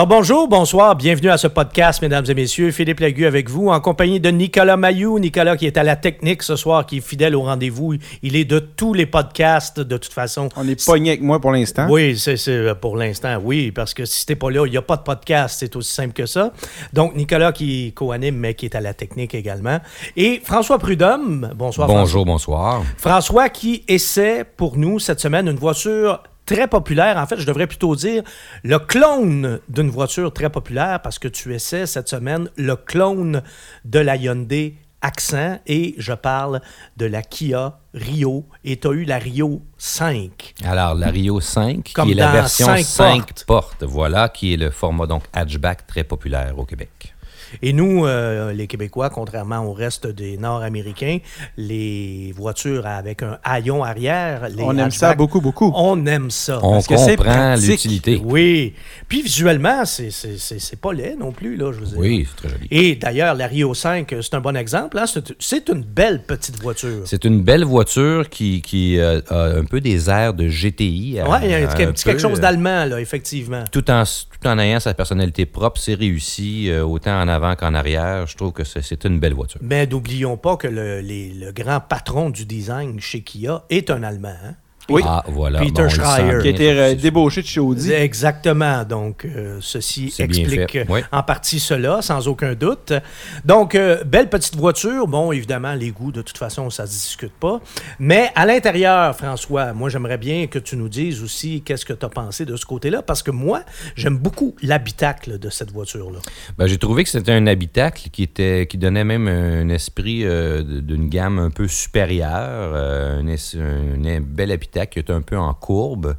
Alors bonjour, bonsoir, bienvenue à ce podcast, mesdames et messieurs. Philippe Lagu avec vous, en compagnie de Nicolas Mayou. Nicolas qui est à la technique ce soir, qui est fidèle au rendez-vous. Il est de tous les podcasts, de toute façon. On est pogné avec moi pour l'instant. Oui, c'est c'est pour l'instant, oui, parce que si t'es pas là, il n'y a pas de podcast, c'est aussi simple que ça. Donc Nicolas qui co-anime, mais qui est à la technique également. Et François Prudhomme, bonsoir. Bonjour, bonsoir. François qui essaie pour nous cette semaine une voiture très populaire. En fait, je devrais plutôt dire le clone d'une voiture très populaire parce que tu essaies cette semaine le clone de la Hyundai Accent et je parle de la Kia Rio et tu as eu la Rio 5. Alors, la Rio 5, Comme qui est la version cinq 5, portes. portes. voilà, qui est le format donc hatchback très populaire au Québec. Et nous, euh, les Québécois, contrairement au reste des Nord-Américains, les voitures avec un haillon arrière, les On aime ça beaucoup, beaucoup. On aime ça. On Parce que c'est comprend l'utilité. Oui. Puis visuellement, c'est- c'est c'est- c'est pas laid non plus, là, je veux dire. Oui, c'est très joli. Et d'ailleurs, la Rio 5, c'est un bon exemple. hein. C'est- C'est une belle petite voiture. C'est une belle voiture qui, qui euh, a un peu des airs de GTI. euh, Oui, il y a un un petit peu, quelque chose d'allemand, là, effectivement. Tout en, tout en ayant sa personnalité propre, c'est réussi, euh, autant en avant qu'en arrière. Je trouve que c'est une belle voiture. Mais n'oublions pas que le, les- le grand patron du design chez Kia est un Allemand. hein. Oui. Ah, voilà. Peter on le sent Schreier. bien, qui a été euh, c'est- débauché de chez Audi. Exactement. Donc, euh, ceci explique oui. en partie cela, sans aucun doute. Donc, euh, belle petite voiture. Bon, évidemment, les goûts, de toute façon, ça se discute pas. Mais à l'intérieur, François, moi, j'aimerais bien que tu nous dises aussi qu'est-ce que tu as pensé de ce côté-là, parce que moi, j'aime beaucoup l'habitacle de cette voiture-là. Ben, j'ai trouvé que c'était un habitacle qui était qui donnait même un esprit euh, d'une gamme un peu supérieure, euh, un, es- un- un bel habitacle qui est un peu en courbe,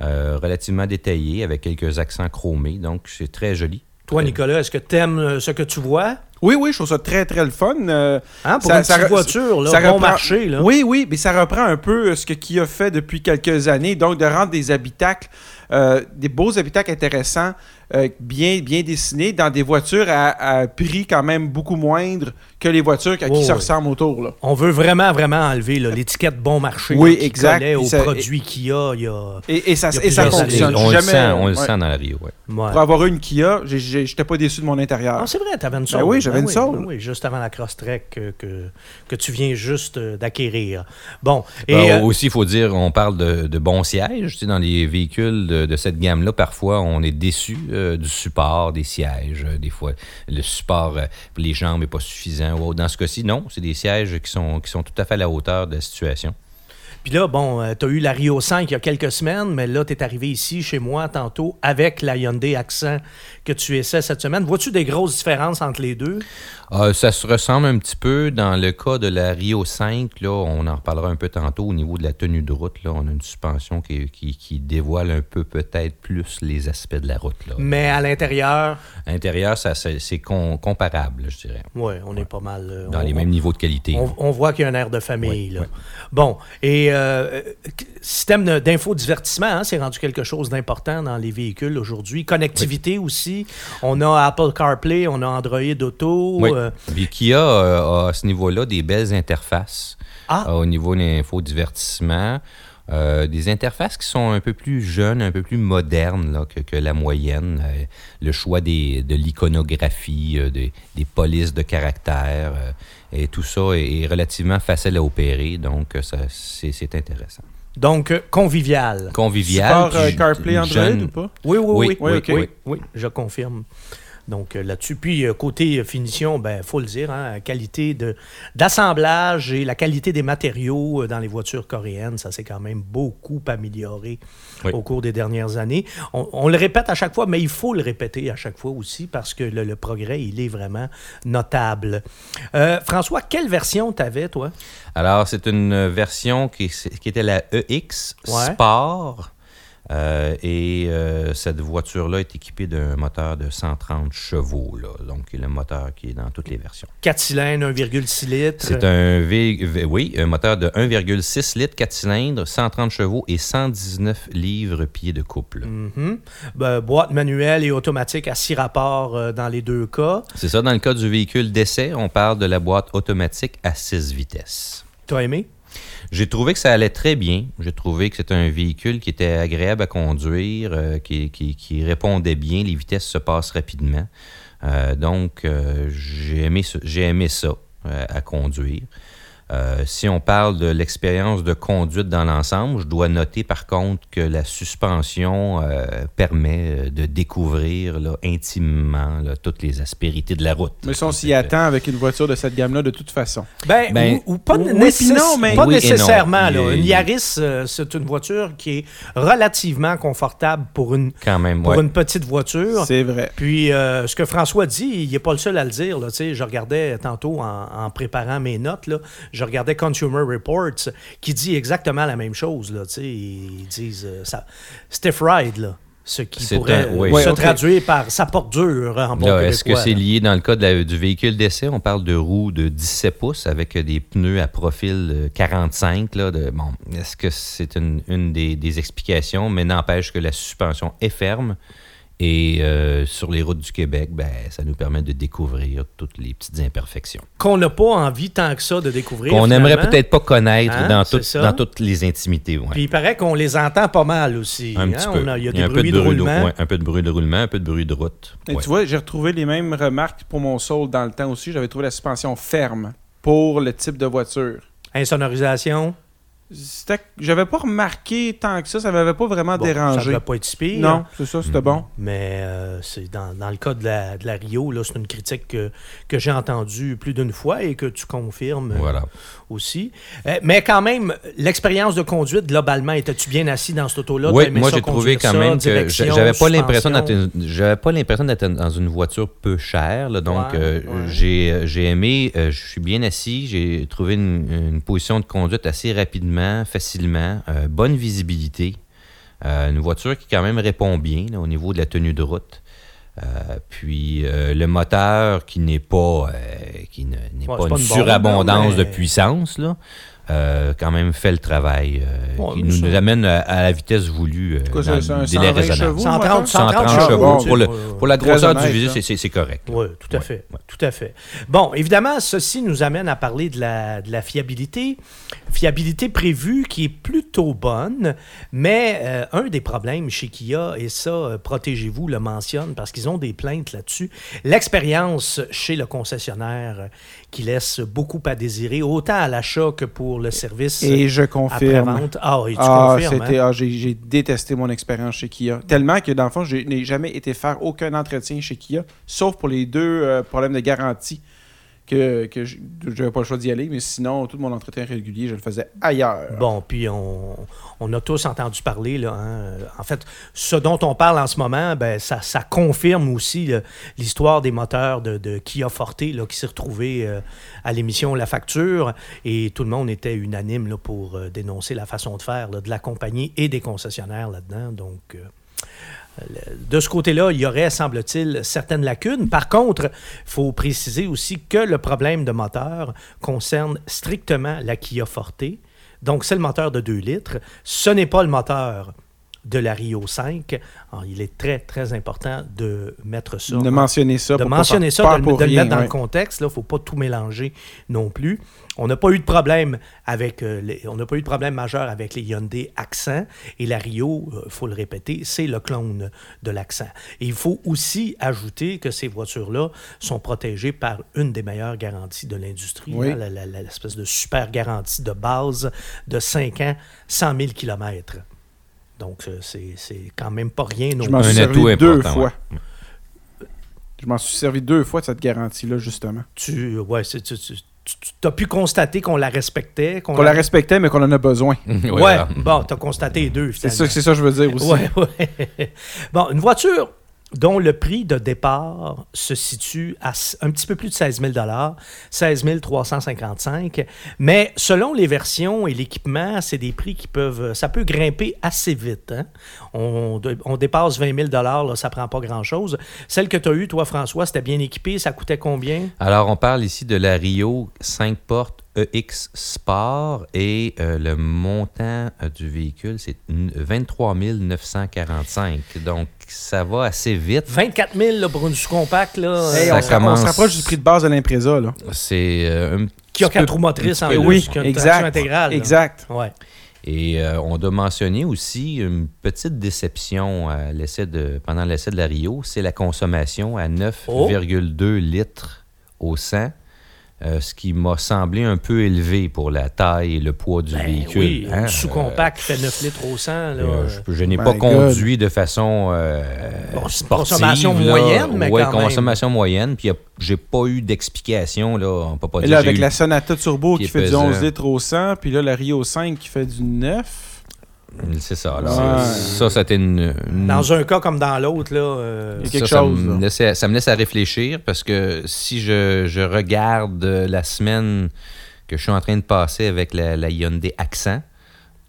euh, relativement détaillé avec quelques accents chromés, donc c'est très joli. Toi, Nicolas, est-ce que tu aimes ce que tu vois? Oui, oui, je trouve ça très, très le fun. euh, Hein, pour Ça- une ça voiture, là, ça bon reprend- marché. Là. Oui, oui, mais ça reprend un peu euh, ce que Kia fait depuis quelques années, donc de rendre des habitacles, euh, des beaux habitacles intéressants, euh, bien, bien dessinés, dans des voitures à, à prix quand même beaucoup moindre que les voitures à qui Oh, se oui. ressemblent autour. Là. On veut vraiment, vraiment enlever l'étiquette bon marché Oui, là, qui exact. collait aux Puis ça- produits Kia. Il y a... Et, et ça, Il y a et ça fonctionne. on, le sent, on le sent dans la Rio. ouais. Ouais. Pour avoir une Kia, j'étais pas déçu de mon intérieur. Ah, c'est vrai, tu avais une Ben Soul. oui, j'avais une oui, Soul. ben oui, juste avant la Crosstrek que, que, que tu viens juste euh, d'acquérir. Bon, et Ben, euh, aussi, il faut dire, on parle de, de bons sièges. Tu sais, dans les véhicules de, de cette gamme-là, parfois, on est déçu euh, du support des sièges. Euh, Des fois, le support euh, pour les jambes n'est pas suffisant. Dans ce cas-ci, non. C'est des sièges qui sont, qui sont tout à fait à la hauteur de la situation. Puis là, bon, tu as eu la Rio 5 il y a quelques semaines, mais là, tu es arrivé ici chez moi tantôt avec la Hyundai Accent que tu essaies cette semaine. Vois-tu des grosses différences entre les deux? Euh, ça se ressemble un petit peu dans le cas de la Rio 5. Là, on en reparlera un peu tantôt au niveau de la tenue de route. Là, on a une suspension qui, qui- qui dévoile un peu peut-être plus les aspects de la route. Là. Mais à l'intérieur, À l'intérieur, ça, c'est comparable, je dirais. oui, on est pas mal. euh, Dans on- les mêmes niveaux de qualité. On, on voit qu'il y a un air de famille. Là. Bon, et euh, euh, système d'infodivertissement, hein, c'est rendu quelque chose d'important dans les véhicules aujourd'hui. Connectivité aussi. On a Apple CarPlay, on a Android Auto. Oui. euh, Kia euh, a à ce niveau-là des belles interfaces Ah. au niveau de l'infodivertissement. Euh, des interfaces qui sont un peu plus jeunes, un peu plus modernes là, que, que la moyenne. Euh, le choix des, de l'iconographie, euh, des, des polices de caractère, et tout ça est, relativement facile à opérer, donc euh, ça, c'est, c'est intéressant. donc, euh, convivial. Convivial. Support euh, CarPlay Android jeune- ou pas? Oui, oui, oui. Oui, Oui, oui, ok. oui, oui, je confirme. Donc euh, là-dessus. Puis euh, côté euh, finition, ben faut le dire, hein, qualité de d'assemblage et la qualité des matériaux dans les voitures coréennes, ça s'est quand même beaucoup amélioré Oui. au cours des dernières années. On, on le répète à chaque fois, mais il faut le répéter à chaque fois aussi parce que le, le progrès, il est vraiment notable. Euh, François, quelle version t'avais, toi? Alors, c'est une version qui, qui était la EX Ouais. Sport. Euh, et euh, cette voiture-là est équipée d'un moteur de 130 chevaux, là, donc le moteur qui est dans toutes les versions. 4 cylindres, 1,6 litres. C'est un V, V- oui, un moteur de 1,6 litres, 4 cylindres, 130 chevaux et 119 livres pieds de couple. Mhm. Ben, boîte manuelle et automatique à six rapports euh, dans les deux cas. C'est ça, dans le cas du véhicule d'essai, on parle de la boîte automatique à 6 vitesses. T'as aimé? J'ai trouvé que ça allait très bien. J'ai trouvé que c'était un véhicule qui était agréable à conduire, euh, qui, répondait bien. Les vitesses se passent rapidement. Euh, donc, euh, j'ai aimé, aimé ça à conduire. Euh, si on parle de l'expérience de conduite dans l'ensemble, je dois noter par contre que la suspension euh, permet euh, de découvrir là, intimement là, toutes les aspérités de la route. Mais ça, on s'y attend avec une voiture de cette gamme-là de toute façon. Ben, Ben, ou, ou pas, oui, nécess- non, mais- pas Oui et non. nécessairement. Là. Une Yaris, euh, c'est une voiture qui est relativement confortable pour une, Quand même, pour ouais. une petite voiture. C'est vrai. Puis, euh, ce que François dit, il n'est pas le seul à le dire. Là, Tu sais, je regardais tantôt en, en préparant mes notes, là, je regardais Consumer Reports qui dit exactement la même chose. Là, ils disent euh, ça, stiff ride, là, ce qui pourrait un- oui. euh, se traduire par ça porte dur en bon Est-ce que c'est lié dans le cas de la- du véhicule d'essai? On parle de roues de 17 pouces avec euh, des pneus à profil euh, 45. Là, de, bon, est-ce que c'est une, une des, des explications? Mais n'empêche que la suspension est ferme. Et euh, sur les routes du Québec, ben, ça nous permet de découvrir toutes les petites imperfections. Qu'on n'a pas envie tant que ça de découvrir. Qu'on n'aimerait peut-être pas connaître Hein, dans, tout- toutes les intimités. ouais. Puis il paraît qu'on les entend pas mal aussi. un hein. petit peu. A- il y a des un peu bruits de, bruit roulement. ouais, un peu de bruit de roulement, un peu de bruit de route. Et Ouais. tu vois, j'ai retrouvé les mêmes remarques pour mon Soul dans le temps aussi. J'avais trouvé la suspension ferme pour le type de voiture. Insonorisation. C'était- J'avais pas remarqué tant que ça, ça m'avait pas vraiment Bon, Ça dérangé. devait pas être si pire. Non, c'est ça, c'était bon. Mais euh, c'est dans, dans le cas de la, de la Rio, là, c'est une critique que, que j'ai entendue plus d'une fois et que tu confirmes euh, Voilà. aussi. Euh, mais quand même, l'expérience de conduite, globalement, étais-tu bien assis dans cette auto-là? Oui, moi j'ai trouvé quand ça, même que j'avais pas l'impression d'être une- j'avais pas l'impression d'être dans une voiture peu chère là, donc Ouais, euh, ouais. j'ai j'ai aimé euh, je suis bien assis j'ai trouvé une, une position de conduite assez rapidement facilement euh, bonne visibilité. Euh, une voiture qui quand même répond bien là, au niveau de la tenue de route. Euh, puis euh, le moteur qui n'est pas euh, qui ne- n'est Ouais, pas c'est une bombe, surabondance mais- de puissance là euh, quand même fait le travail euh, Ouais, qui nous, amène à, à la vitesse voulue euh, Quoi, dans un le délai 120 raisonnable. chevaux? 130, 130 130 chevaux. Pour, le- euh, pour la grosseur du honnête, visée, là. c'est- correct. là. Oui, tout à Ouais, fait. ouais. Tout à fait. Bon, évidemment, ceci nous amène à parler de la, de la fiabilité. Fiabilité prévue qui est plutôt bonne, mais euh, un des problèmes chez Kia, et ça, euh, protégez-vous, le mentionne parce qu'ils ont des plaintes là-dessus, l'expérience chez le concessionnaire euh, qui laisse beaucoup à désirer, autant à l'achat que pour le service Et je confirme. après-vente. Ah, et tu Ah, confirmes, c'était, hein? ah, j'ai, j'ai détesté mon expérience chez Kia. Tellement que, dans le fond, je n'ai jamais été faire aucun entretien chez Kia, sauf pour les deux euh, problèmes de garantie que, que je n'avais pas le choix d'y aller. Mais sinon, tout mon entretien régulier, je le faisais ailleurs. Bon, puis on, on a tous entendu parler, là, hein. en fait, ce dont on parle en ce moment, ben, ça, ça confirme aussi là, l'histoire des moteurs de, de Kia Forte là, qui s'est retrouvé euh, à l'émission La Facture, et tout le monde était unanime là, pour euh, dénoncer la façon de faire de la compagnie et des concessionnaires là-dedans, donc... euh, de ce côté-là, il y aurait, semble-t-il, certaines lacunes. Par contre, il faut préciser aussi que le problème de moteur concerne strictement la Kia Forte. Donc, c'est le moteur de 2 litres. Ce n'est pas le moteur de la Rio 5. Alors, il est très, très important de mettre ça. de en- mentionner ça. de pour mentionner ça, peur de, le- pour de le rien, mettre dans ouais. le contexte. Il ne faut pas tout mélanger non plus. On n'a pas eu de problème avec euh, les- on n'a pas eu de problème majeur avec les Hyundai Accent et la Rio, il faut le répéter, c'est le clone de l'Accent. Et il faut aussi ajouter que ces voitures-là sont protégées par une des meilleures garanties de l'industrie, Oui. hein, l'espèce de super garantie de base de 5 ans, 100 000 km. Donc, euh, c'est c'est quand même pas rien non Je m'en suis servi deux important, fois. ouais. Je m'en suis servi deux fois de cette garantie-là, justement. tu, ouais, c'est- tu, tu- tu as pu constater qu'on la respectait. Qu'on la respectait, mais qu'on en a besoin. Ouais, bon, tu as constaté les deux. C'est ça, c'est ça que je veux dire aussi. Ouais, ouais. Bon, une voiture dont le prix de départ se situe à un petit peu plus de 16 000 16 355 mais selon les versions et l'équipement, c'est des prix qui peuvent, ça peut grimper assez vite. hein. On dépasse 20 000 là, ça prend pas grand-chose. Celle que tu as eue, toi, François, c'était bien équipé, ça coûtait combien? Alors, on parle ici de la Rio 5 portes EX Sport et euh, le montant euh, du véhicule, c'est n- 23 945. Donc, ça va assez vite. 24 000 là, pour une sous-compacte, là. Hey, Ça on, commence- se rapproche du prix de base de l'Impreza. Là. C'est euh, un Qui a quatre roues motrices en plus, oui, qui a une exact. intégrale. là. Exact. Ouais. Et euh, on doit mentionner aussi une petite déception à l'essai de, pendant l'essai de la Rio, c'est la consommation à 9,2 litres au 100, euh, ce qui m'a semblé un peu élevé pour la taille et le poids du Ben véhicule. oui, hein. sous-compact qui fait 9 litres au 100. Là, Euh, je, je n'ai pas God. conduit de façon euh, Bon, sportive. consommation là. moyenne, mais Ouais, quand même. consommation moyenne. Puis j'ai pas eu d'explication. Là, on peut pas Et dire là, avec eu- la Sonata Turbo qui qui, fait du pesant. 11 litres au 100, puis là, la Rio 5 qui fait du 9. C'est ça. là. Ouais. Ça, c'était une, une- Dans un cas comme dans l'autre, là. euh, Il y a quelque ça, ça chose, me laissait- ça me laisse à réfléchir parce que si je, je regarde euh, la semaine que je suis en train de passer avec la, la Hyundai Accent,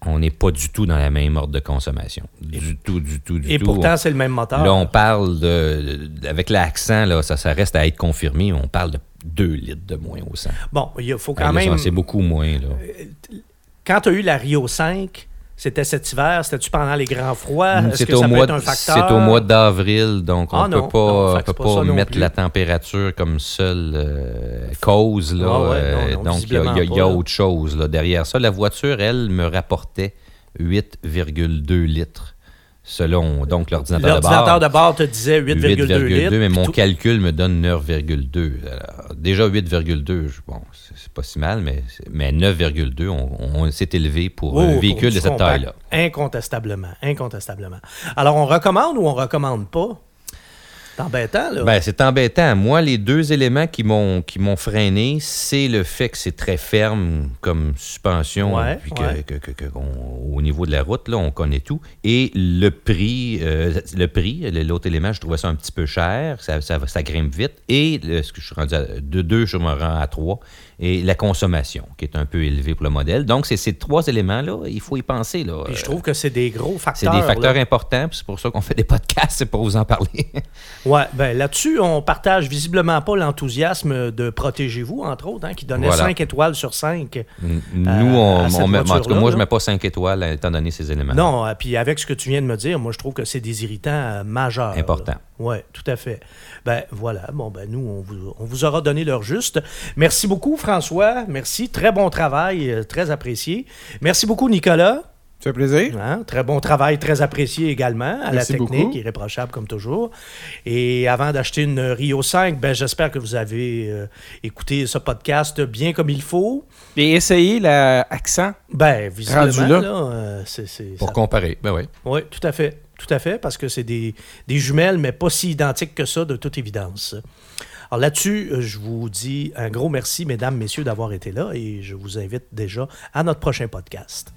on n'est pas du tout dans la même ordre de consommation. Du tout, du tout, du Et tout. pourtant, c'est le même moteur. Là, on parle de. de- avec l'accent, là, ça, ça reste à être confirmé. On parle de 2 litres de moins au 100. Bon, il faut quand même. C'est beaucoup moins. Là. Quand tu as eu la Rio 5, c'était cet hiver, c'était-tu pendant les grands froids? C'est que au, mois au mois d'avril, donc on Ah ne non, peut pas, non, on peut pas mettre la température comme seule euh, cause. Là, Ah ouais, non, euh, non, donc, il y a- y, a- y autre chose là, derrière ça. La voiture, elle, me rapportait 8,2 litres, selon donc l'ordinateur de bord. L'ordinateur de bord te disait 8,2 litres. mais mon Tout- calcul me donne 9,2. Alors, Déjà 8,2, je- bon, c'est pas si mal, mais, mais 9,2, on, on s'est élevé pour Oh, un véhicule de cette taille-là. Incontestablement, incontestablement. Alors, on recommande ou on recommande pas? C'est embêtant, là. Ben, c'est embêtant. Moi, les deux éléments qui m'ont qui m'ont freiné, c'est le fait que c'est très ferme comme suspension, Ouais, puis que, ouais. que- que- que- qu'on- au niveau de la route, là, on connaît tout. Et le prix, euh, le prix, l'autre élément, je trouvais ça un petit peu cher, ça, ça, ça grimpe vite. Et le- ce que je suis rendu à, de deux, je me rends à trois. Et la consommation, qui est un peu élevée pour le modèle. Donc, c'est ces trois éléments-là, il faut y penser. Là. Puis je trouve que c'est des gros c'est facteurs. des facteurs là. importants, puis c'est pour ça qu'on fait des podcasts, c'est pour vous en parler. Ouais, ben là-dessus, on partage visiblement pas l'enthousiasme de Protégez-vous, entre autres, hein, qui donnait Voilà. 5 étoiles sur 5. Nous, à on, on met- en tout cas, voiture-là, moi, je là. mets pas 5 étoiles euh, étant donné ces éléments. Non, euh, puis avec ce que tu viens de me dire, moi, je trouve que c'est des irritants euh, majeurs. Important. Oui, tout à fait. Ben voilà, bon, ben nous, on vous, on vous aura donné l'heure juste. Merci beaucoup, François. Merci. Très bon travail, euh, très apprécié. Merci beaucoup, Nicolas. Ça fait plaisir. Hein, Très bon travail, très apprécié également à Merci la technique, beaucoup. irréprochable comme toujours. Et avant d'acheter une Rio 5, ben, j'espère que vous avez euh, écouté ce podcast bien comme il faut. Et essayer l'accent. Ben, visiblement, Rendu là. là, euh, Pour ça- comparer, ben oui. Oui, tout à fait. Tout à fait, parce que c'est des, des jumelles, mais pas si identiques que ça, de toute évidence. Alors là-dessus, euh, je vous dis un gros merci, mesdames, messieurs, d'avoir été là et je vous invite déjà à notre prochain podcast.